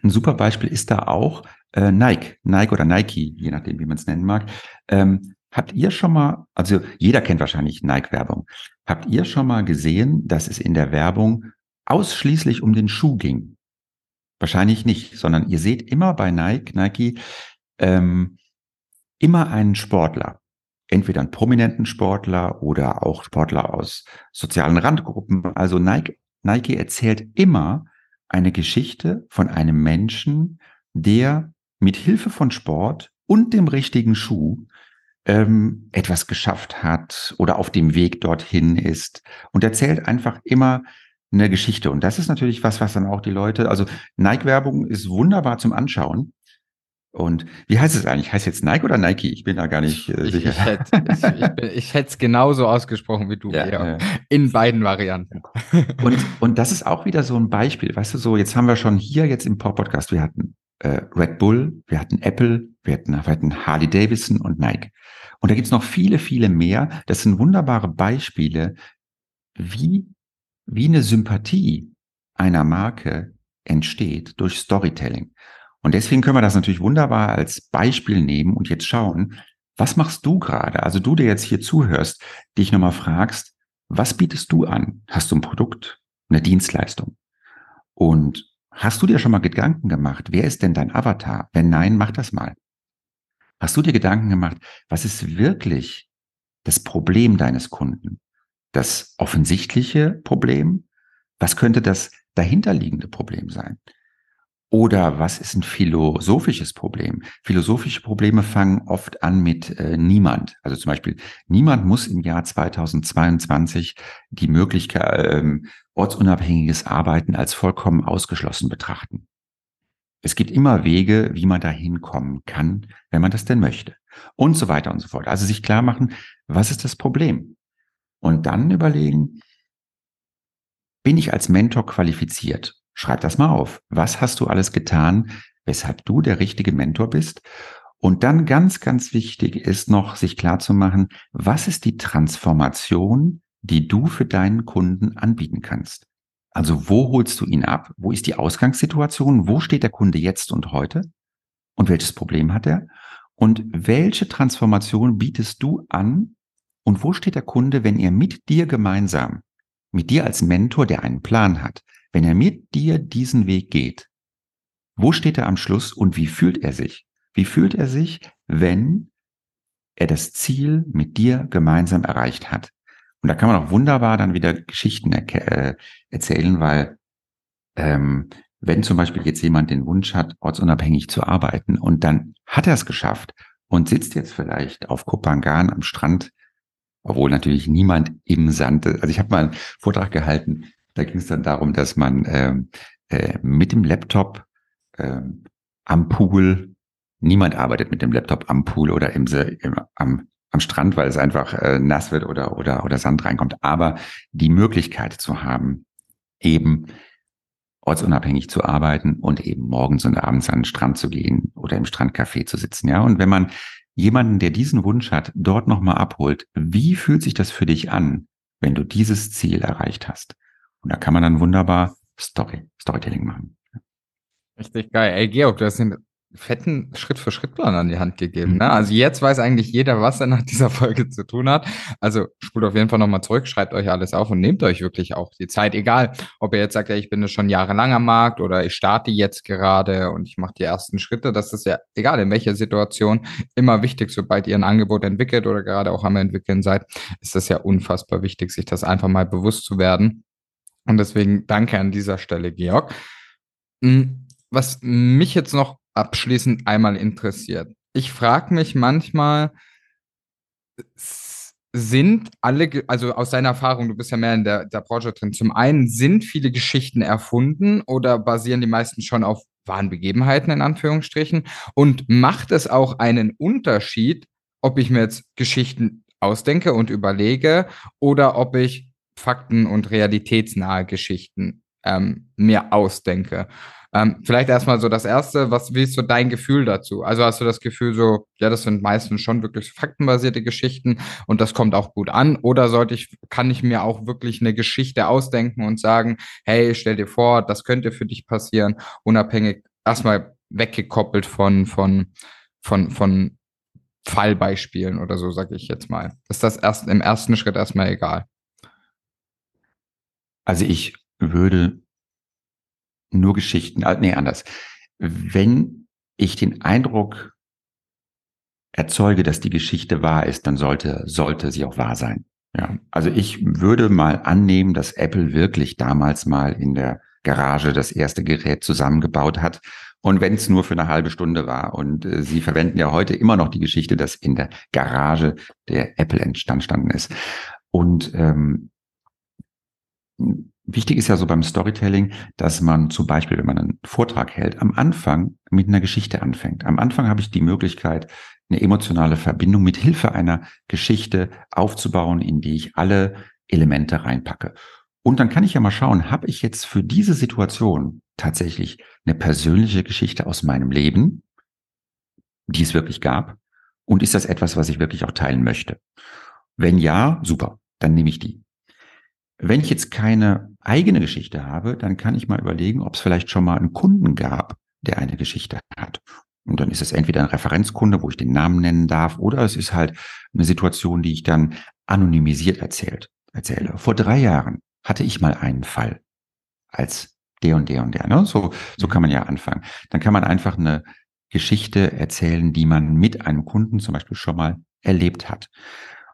Ein super Beispiel ist da auch äh, Nike, Nike oder Nike, je nachdem, wie man es nennen mag. Ähm, habt ihr schon mal, also jeder kennt wahrscheinlich Nike-Werbung. Habt ihr schon mal gesehen, dass es in der Werbung ausschließlich um den Schuh ging? Wahrscheinlich nicht, sondern ihr seht immer bei Nike, Nike, ähm, immer einen Sportler entweder einen prominenten Sportler oder auch Sportler aus sozialen Randgruppen. Also Nike, Nike erzählt immer eine Geschichte von einem Menschen, der mit Hilfe von Sport und dem richtigen Schuh ähm, etwas geschafft hat oder auf dem Weg dorthin ist und erzählt einfach immer eine Geschichte. Und das ist natürlich was, was dann auch die Leute, also Nike-Werbung ist wunderbar zum Anschauen, und wie heißt es eigentlich? Heißt jetzt Nike oder Nike? Ich bin da gar nicht äh, sicher. Ich, hätte, ich, ich, hätte es genauso ausgesprochen wie du, ja, ja. in beiden Varianten. Und, und das ist auch wieder so ein Beispiel. Weißt du, so jetzt haben wir schon hier jetzt im Pop-Podcast, wir hatten äh, Red Bull, wir hatten Apple, wir hatten, wir hatten Harley Davidson und Nike. Und da gibt's noch viele, viele mehr. Das sind wunderbare Beispiele, wie, wie eine Sympathie einer Marke entsteht durch Storytelling. Und deswegen können wir das natürlich wunderbar als Beispiel nehmen und jetzt schauen, was machst du gerade? Also du, der jetzt hier zuhörst, dich nochmal fragst, was bietest du an? Hast du ein Produkt, eine Dienstleistung? Und hast du dir schon mal Gedanken gemacht, wer ist denn dein Avatar? Wenn nein, mach das mal. Hast du dir Gedanken gemacht, was ist wirklich das Problem deines Kunden? Das offensichtliche Problem? Was könnte das dahinterliegende Problem sein? Oder was ist ein philosophisches Problem? Philosophische Probleme fangen oft an mit äh, niemand. Also zum Beispiel, niemand muss im Jahr 2022 die Möglichkeit, ähm, ortsunabhängiges Arbeiten als vollkommen ausgeschlossen betrachten. Es gibt immer Wege, wie man da hinkommen kann, wenn man das denn möchte. Und so weiter und so fort. Also sich klar machen, was ist das Problem? Und dann überlegen, bin ich als Mentor qualifiziert? Schreib das mal auf. Was hast du alles getan, weshalb du der richtige Mentor bist? Und dann ganz, ganz wichtig ist noch, sich klar zu machen, was ist die Transformation, die du für deinen Kunden anbieten kannst? Also wo holst du ihn ab? Wo ist die Ausgangssituation? Wo steht der Kunde jetzt und heute? Und welches Problem hat er? Und welche Transformation bietest du an? Und wo steht der Kunde, wenn er mit dir gemeinsam, mit dir als Mentor, der einen Plan hat, wenn er mit dir diesen Weg geht, wo steht er am Schluss und wie fühlt er sich? Wie fühlt er sich, wenn er das Ziel mit dir gemeinsam erreicht hat? Und da kann man auch wunderbar dann wieder Geschichten äh, erzählen, weil ähm, wenn zum Beispiel jetzt jemand den Wunsch hat, ortsunabhängig zu arbeiten und dann hat er es geschafft und sitzt jetzt vielleicht auf Kopangan am Strand, obwohl natürlich niemand im Sand, also ich habe mal einen Vortrag gehalten, da ging es dann darum, dass man ähm, äh, mit dem Laptop äh, am Pool, niemand arbeitet mit dem Laptop am Pool oder im, im am, am Strand, weil es einfach äh, nass wird oder, oder, oder Sand reinkommt. Aber die Möglichkeit zu haben, eben ortsunabhängig zu arbeiten und eben morgens und abends an den Strand zu gehen oder im Strandcafé zu sitzen. Ja, und wenn man jemanden, der diesen Wunsch hat, dort nochmal abholt, wie fühlt sich das für dich an, wenn du dieses Ziel erreicht hast? Und da kann man dann wunderbar Story, Storytelling machen. Richtig geil. Ey, Georg, du hast den fetten Schritt-für-Schritt-Plan an die Hand gegeben. Ne? Mhm. Also jetzt weiß eigentlich jeder, was er nach dieser Folge zu tun hat. Also spult auf jeden Fall nochmal zurück, schreibt euch alles auf und nehmt euch wirklich auch die Zeit. Egal, ob ihr jetzt sagt, ja, ich bin schon jahrelang am Markt oder ich starte jetzt gerade und ich mache die ersten Schritte. Das ist ja egal, in welcher Situation immer wichtig, sobald ihr ein Angebot entwickelt oder gerade auch am entwickeln seid, ist das ja unfassbar wichtig, sich das einfach mal bewusst zu werden und deswegen danke an dieser Stelle, Georg. Hm, was mich jetzt noch abschließend einmal interessiert. Ich frage mich manchmal, sind alle, also aus deiner Erfahrung, du bist ja mehr in der, der Branche drin, zum einen sind viele Geschichten erfunden oder basieren die meisten schon auf wahren Begebenheiten in Anführungsstrichen? Und macht es auch einen Unterschied, ob ich mir jetzt Geschichten ausdenke und überlege oder ob ich fakten- und realitätsnahe Geschichten ähm, mir ausdenke? Ähm, vielleicht erstmal so das Erste, was wie ist so dein Gefühl dazu? Also hast du das Gefühl so, ja, das sind meistens schon wirklich faktenbasierte Geschichten und das kommt auch gut an? Oder sollte ich, kann ich mir auch wirklich eine Geschichte ausdenken und sagen, hey, stell dir vor, das könnte für dich passieren, unabhängig, erstmal weggekoppelt von, von, von, von Fallbeispielen oder so, sage ich jetzt mal. Ist das erst im ersten Schritt erstmal egal? Also ich würde nur Geschichten, äh, nee, anders. Wenn ich den Eindruck erzeuge, dass die Geschichte wahr ist, dann sollte, sollte sie auch wahr sein. Ja, also ich würde mal annehmen, dass Apple wirklich damals mal in der Garage das erste Gerät zusammengebaut hat. Und wenn es nur für eine halbe Stunde war. Und äh, sie verwenden ja heute immer noch die Geschichte, dass in der Garage der Apple entstanden ist. Und ähm, Wichtig ist ja so beim Storytelling, dass man zum Beispiel, wenn man einen Vortrag hält, am Anfang mit einer Geschichte anfängt. Am Anfang habe ich die Möglichkeit, eine emotionale Verbindung mit Hilfe einer Geschichte aufzubauen, in die ich alle Elemente reinpacke. Und dann kann ich ja mal schauen, habe ich jetzt für diese Situation tatsächlich eine persönliche Geschichte aus meinem Leben, die es wirklich gab? Und ist das etwas, was ich wirklich auch teilen möchte? Wenn ja, super, dann nehme ich die. Wenn ich jetzt keine eigene Geschichte habe, dann kann ich mal überlegen, ob es vielleicht schon mal einen Kunden gab, der eine Geschichte hat. Und dann ist es entweder ein Referenzkunde, wo ich den Namen nennen darf, oder es ist halt eine Situation, die ich dann anonymisiert erzählt, erzähle. Vor drei Jahren hatte ich mal einen Fall als der und der und der. Ne? So, so kann man ja anfangen. Dann kann man einfach eine Geschichte erzählen, die man mit einem Kunden zum Beispiel schon mal erlebt hat.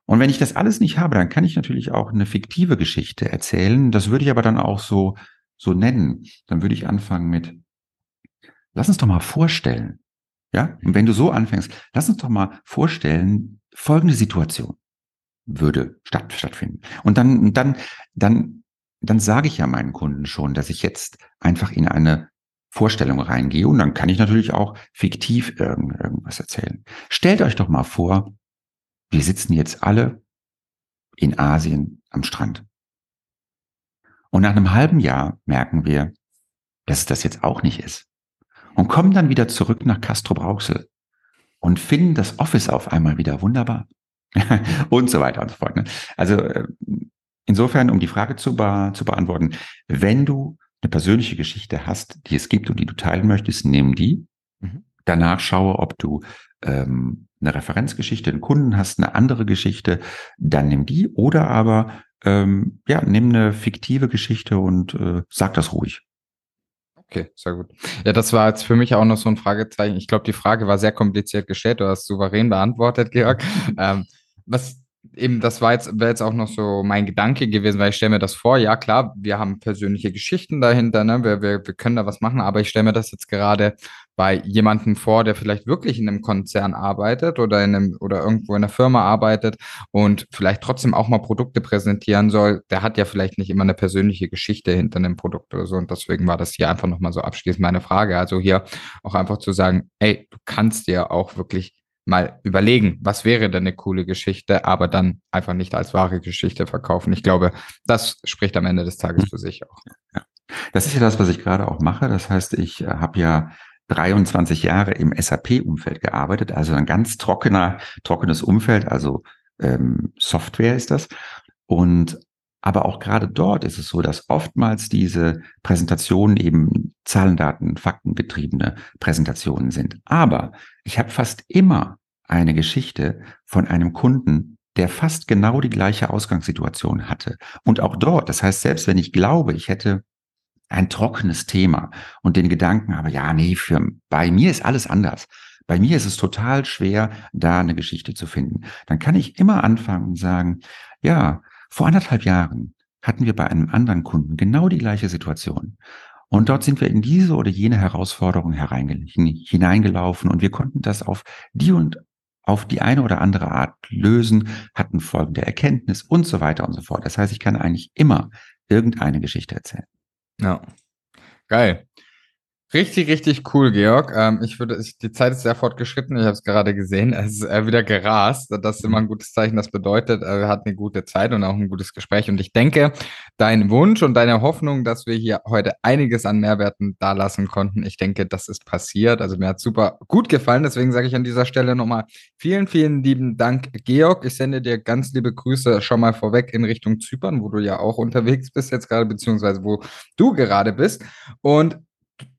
Und wenn ich das alles nicht habe, dann kann ich natürlich auch eine fiktive Geschichte erzählen. Das würde ich aber dann auch so, so nennen. Dann würde ich anfangen mit, lass uns doch mal vorstellen. Ja? Und wenn du so anfängst, lass uns doch mal vorstellen, folgende Situation würde statt, stattfinden. Und dann, dann, dann, dann sage ich ja meinen Kunden schon, dass ich jetzt einfach in eine Vorstellung reingehe und dann kann ich natürlich auch fiktiv irgend, irgendwas erzählen. Stellt euch doch mal vor, wir sitzen jetzt alle in Asien am Strand. Und nach einem halben Jahr merken wir, dass es das jetzt auch nicht ist. Und kommen dann wieder zurück nach Castro Brauxel und finden das Office auf einmal wieder wunderbar. (laughs) und so weiter und so fort. Ne? Also äh, insofern, um die Frage zu, be zu beantworten, wenn du eine persönliche Geschichte hast, die es gibt und die du teilen möchtest, nimm die. Mhm. Danach schaue, ob du ähm, eine Referenzgeschichte, einen Kunden hast, eine andere Geschichte, dann nimm die oder aber ähm, ja, nimm eine fiktive Geschichte und äh, sag das ruhig. Okay, sehr gut. Ja, das war jetzt für mich auch noch so ein Fragezeichen. Ich glaube, die Frage war sehr kompliziert gestellt. Du hast souverän beantwortet, Georg. (laughs) ähm, was eben, das war jetzt, wäre jetzt auch noch so mein Gedanke gewesen, weil ich stelle mir das vor, ja klar, wir haben persönliche Geschichten dahinter, ne? wir, wir, wir können da was machen, aber ich stelle mir das jetzt gerade bei jemandem vor, der vielleicht wirklich in einem Konzern arbeitet oder in einem oder irgendwo in einer Firma arbeitet und vielleicht trotzdem auch mal Produkte präsentieren soll, der hat ja vielleicht nicht immer eine persönliche Geschichte hinter einem Produkt oder so. Und deswegen war das hier einfach nochmal so abschließend meine Frage. Also hier auch einfach zu sagen, ey, du kannst dir auch wirklich mal überlegen, was wäre denn eine coole Geschichte, aber dann einfach nicht als wahre Geschichte verkaufen. Ich glaube, das spricht am Ende des Tages für sich auch. Ja. Das ist ja das, was ich gerade auch mache. Das heißt, ich äh, habe ja 23 Jahre im SAP-Umfeld gearbeitet, also ein ganz trockener, trockenes Umfeld, also ähm, Software ist das. Und aber auch gerade dort ist es so, dass oftmals diese Präsentationen eben Zahlen, Daten, Fakten getriebene Präsentationen sind. Aber ich habe fast immer eine Geschichte von einem Kunden, der fast genau die gleiche Ausgangssituation hatte. Und auch dort, das heißt, selbst wenn ich glaube, ich hätte ein trockenes Thema und den Gedanken habe, ja, nee, für, bei mir ist alles anders. Bei mir ist es total schwer, da eine Geschichte zu finden. Dann kann ich immer anfangen und sagen, ja, vor anderthalb Jahren hatten wir bei einem anderen Kunden genau die gleiche Situation. Und dort sind wir in diese oder jene Herausforderung hineingelaufen und wir konnten das auf die und auf die eine oder andere Art lösen, hatten folgende Erkenntnis und so weiter und so fort. Das heißt, ich kann eigentlich immer irgendeine Geschichte erzählen. Ja. Geil. Richtig, richtig cool, Georg. Ähm, ich würde, ich, die Zeit ist sehr fortgeschritten. Ich habe es gerade gesehen. (laughs) Es ist äh, wieder gerast. Das ist immer ein gutes Zeichen. Das bedeutet, er hat eine gute Zeit und auch ein gutes Gespräch. Und ich denke, dein Wunsch und deine Hoffnung, dass wir hier heute einiges an Mehrwerten dalassen konnten, ich denke, das ist passiert. Also mir hat super gut gefallen. Deswegen sage ich an dieser Stelle nochmal vielen, vielen lieben Dank, Georg. Ich sende dir ganz liebe Grüße schon mal vorweg in Richtung Zypern, wo du ja auch unterwegs bist jetzt gerade, beziehungsweise wo du gerade bist. Und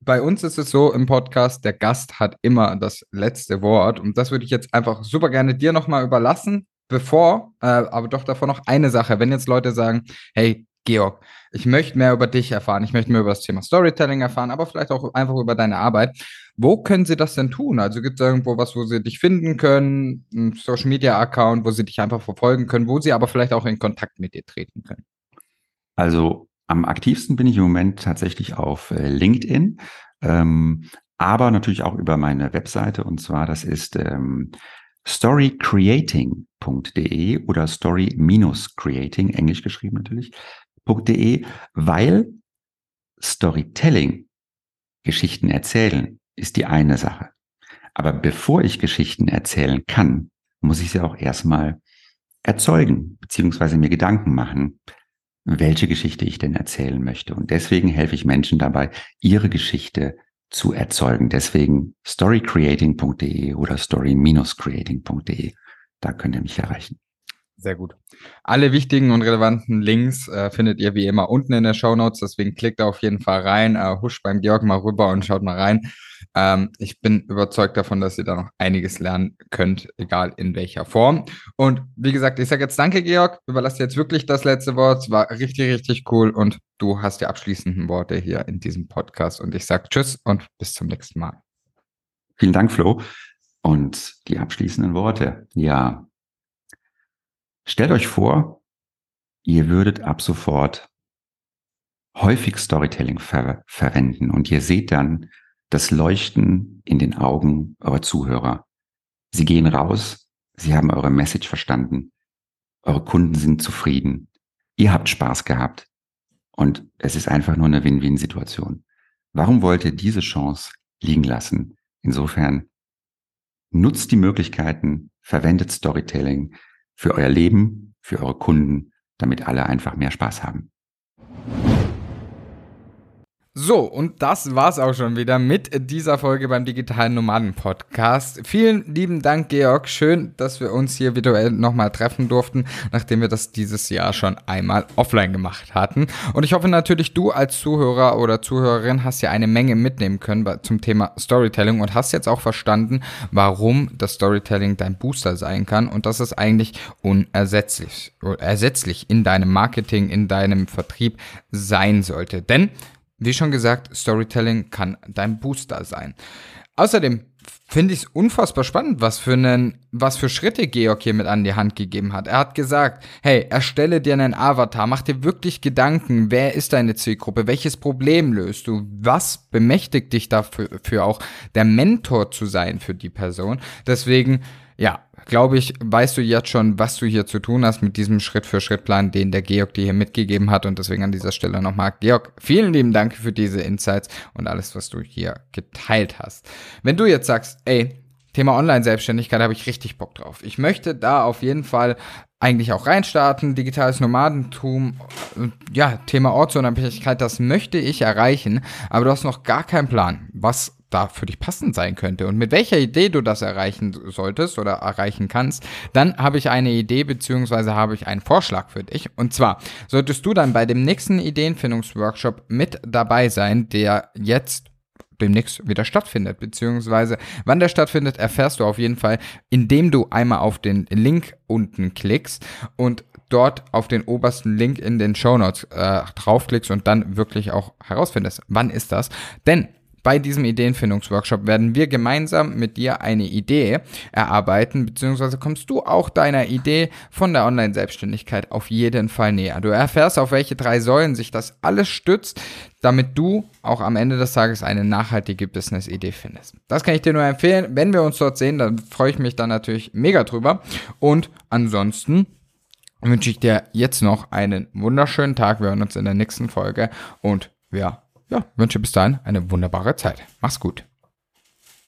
bei uns ist es so im Podcast, der Gast hat immer das letzte Wort. Und das würde ich jetzt einfach super gerne dir nochmal überlassen. Bevor, äh, aber doch davor noch eine Sache. Wenn jetzt Leute sagen, hey, Georg, ich möchte mehr über dich erfahren, ich möchte mehr über das Thema Storytelling erfahren, aber vielleicht auch einfach über deine Arbeit. Wo können sie das denn tun? Also gibt es irgendwo was, wo sie dich finden können, ein Social Media Account, wo sie dich einfach verfolgen können, wo sie aber vielleicht auch in Kontakt mit dir treten können? Also am aktivsten bin ich im Moment tatsächlich auf äh, LinkedIn, ähm, aber natürlich auch über meine Webseite und zwar das ist ähm, storycreating.de oder story-creating, englisch geschrieben natürlich, .de, weil Storytelling, Geschichten erzählen, ist die eine Sache. Aber bevor ich Geschichten erzählen kann, muss ich sie auch erstmal erzeugen, beziehungsweise mir Gedanken machen, welche Geschichte ich denn erzählen möchte. Und deswegen helfe ich Menschen dabei, ihre Geschichte zu erzeugen. Deswegen storycreating.de oder story-creating.de. Da könnt ihr mich erreichen. Sehr gut. Alle wichtigen und relevanten Links äh, findet ihr wie immer unten in der Show Notes. Deswegen klickt da auf jeden Fall rein, äh, huscht beim Georg mal rüber und schaut mal rein. Ähm, ich bin überzeugt davon, dass ihr da noch einiges lernen könnt, egal in welcher Form. Und wie gesagt, ich sage jetzt danke, Georg. Überlasse jetzt wirklich das letzte Wort. Es war richtig, richtig cool. Und du hast die abschließenden Worte hier in diesem Podcast. Und ich sage Tschüss und bis zum nächsten Mal. Vielen Dank, Flo. Und die abschließenden Worte. Ja, Stellt euch vor, ihr würdet ab sofort häufig Storytelling ver verwenden und ihr seht dann das Leuchten in den Augen eurer Zuhörer. Sie gehen raus, sie haben eure Message verstanden, eure Kunden sind zufrieden, ihr habt Spaß gehabt und es ist einfach nur eine Win-Win-Situation. Warum wollt ihr diese Chance liegen lassen? Insofern nutzt die Möglichkeiten, verwendet Storytelling, für euer Leben, für eure Kunden, damit alle einfach mehr Spaß haben. So, und das war's auch schon wieder mit dieser Folge beim Digitalen Nomaden Podcast. Vielen lieben Dank, Georg. Schön, dass wir uns hier virtuell nochmal treffen durften, nachdem wir das dieses Jahr schon einmal offline gemacht hatten. Und ich hoffe natürlich, du als Zuhörer oder Zuhörerin hast ja eine Menge mitnehmen können zum Thema Storytelling und hast jetzt auch verstanden, warum das Storytelling dein Booster sein kann und dass es eigentlich unersetzlich, ersetzlich in deinem Marketing, in deinem Vertrieb sein sollte. Denn wie schon gesagt, Storytelling kann dein Booster sein. Außerdem finde ich es unfassbar spannend, was für, einen, was für Schritte Georg hier mit an die Hand gegeben hat. Er hat gesagt, hey, erstelle dir einen Avatar, mach dir wirklich Gedanken, wer ist deine Zielgruppe, welches Problem löst du, was bemächtigt dich dafür für auch der Mentor zu sein für die Person. Deswegen, ja, glaube ich, weißt du jetzt schon, was du hier zu tun hast mit diesem Schritt-für-Schritt-Plan, den der Georg dir hier mitgegeben hat. Und deswegen an dieser Stelle nochmal, Georg, vielen lieben Dank für diese Insights und alles, was du hier geteilt hast. Wenn du jetzt sagst, ey, Thema Online-Selbstständigkeit habe ich richtig Bock drauf. Ich möchte da auf jeden Fall eigentlich auch reinstarten, digitales Nomadentum, ja, Thema Ortsunabhängigkeit, das möchte ich erreichen, aber du hast noch gar keinen Plan, was da für dich passend sein könnte und mit welcher Idee du das erreichen solltest oder erreichen kannst, dann habe ich eine Idee beziehungsweise habe ich einen Vorschlag für dich. Und zwar solltest du dann bei dem nächsten Ideenfindungsworkshop mit dabei sein, der jetzt demnächst wieder stattfindet, beziehungsweise wann der stattfindet, erfährst du auf jeden Fall, indem du einmal auf den Link unten klickst und dort auf den obersten Link in den Show Notes äh, draufklickst und dann wirklich auch herausfindest, wann ist das. Denn Bei diesem Ideenfindungsworkshop werden wir gemeinsam mit dir eine Idee erarbeiten, beziehungsweise kommst du auch deiner Idee von der Online-Selbstständigkeit auf jeden Fall näher. Du erfährst, auf welche drei Säulen sich das alles stützt, damit du auch am Ende des Tages eine nachhaltige Business-Idee findest. Das kann ich dir nur empfehlen. Wenn wir uns dort sehen, dann freue ich mich dann natürlich mega drüber. Und ansonsten wünsche ich dir jetzt noch einen wunderschönen Tag. Wir hören uns in der nächsten Folge und ja, ja, wünsche bis dahin eine wunderbare Zeit. Mach's gut.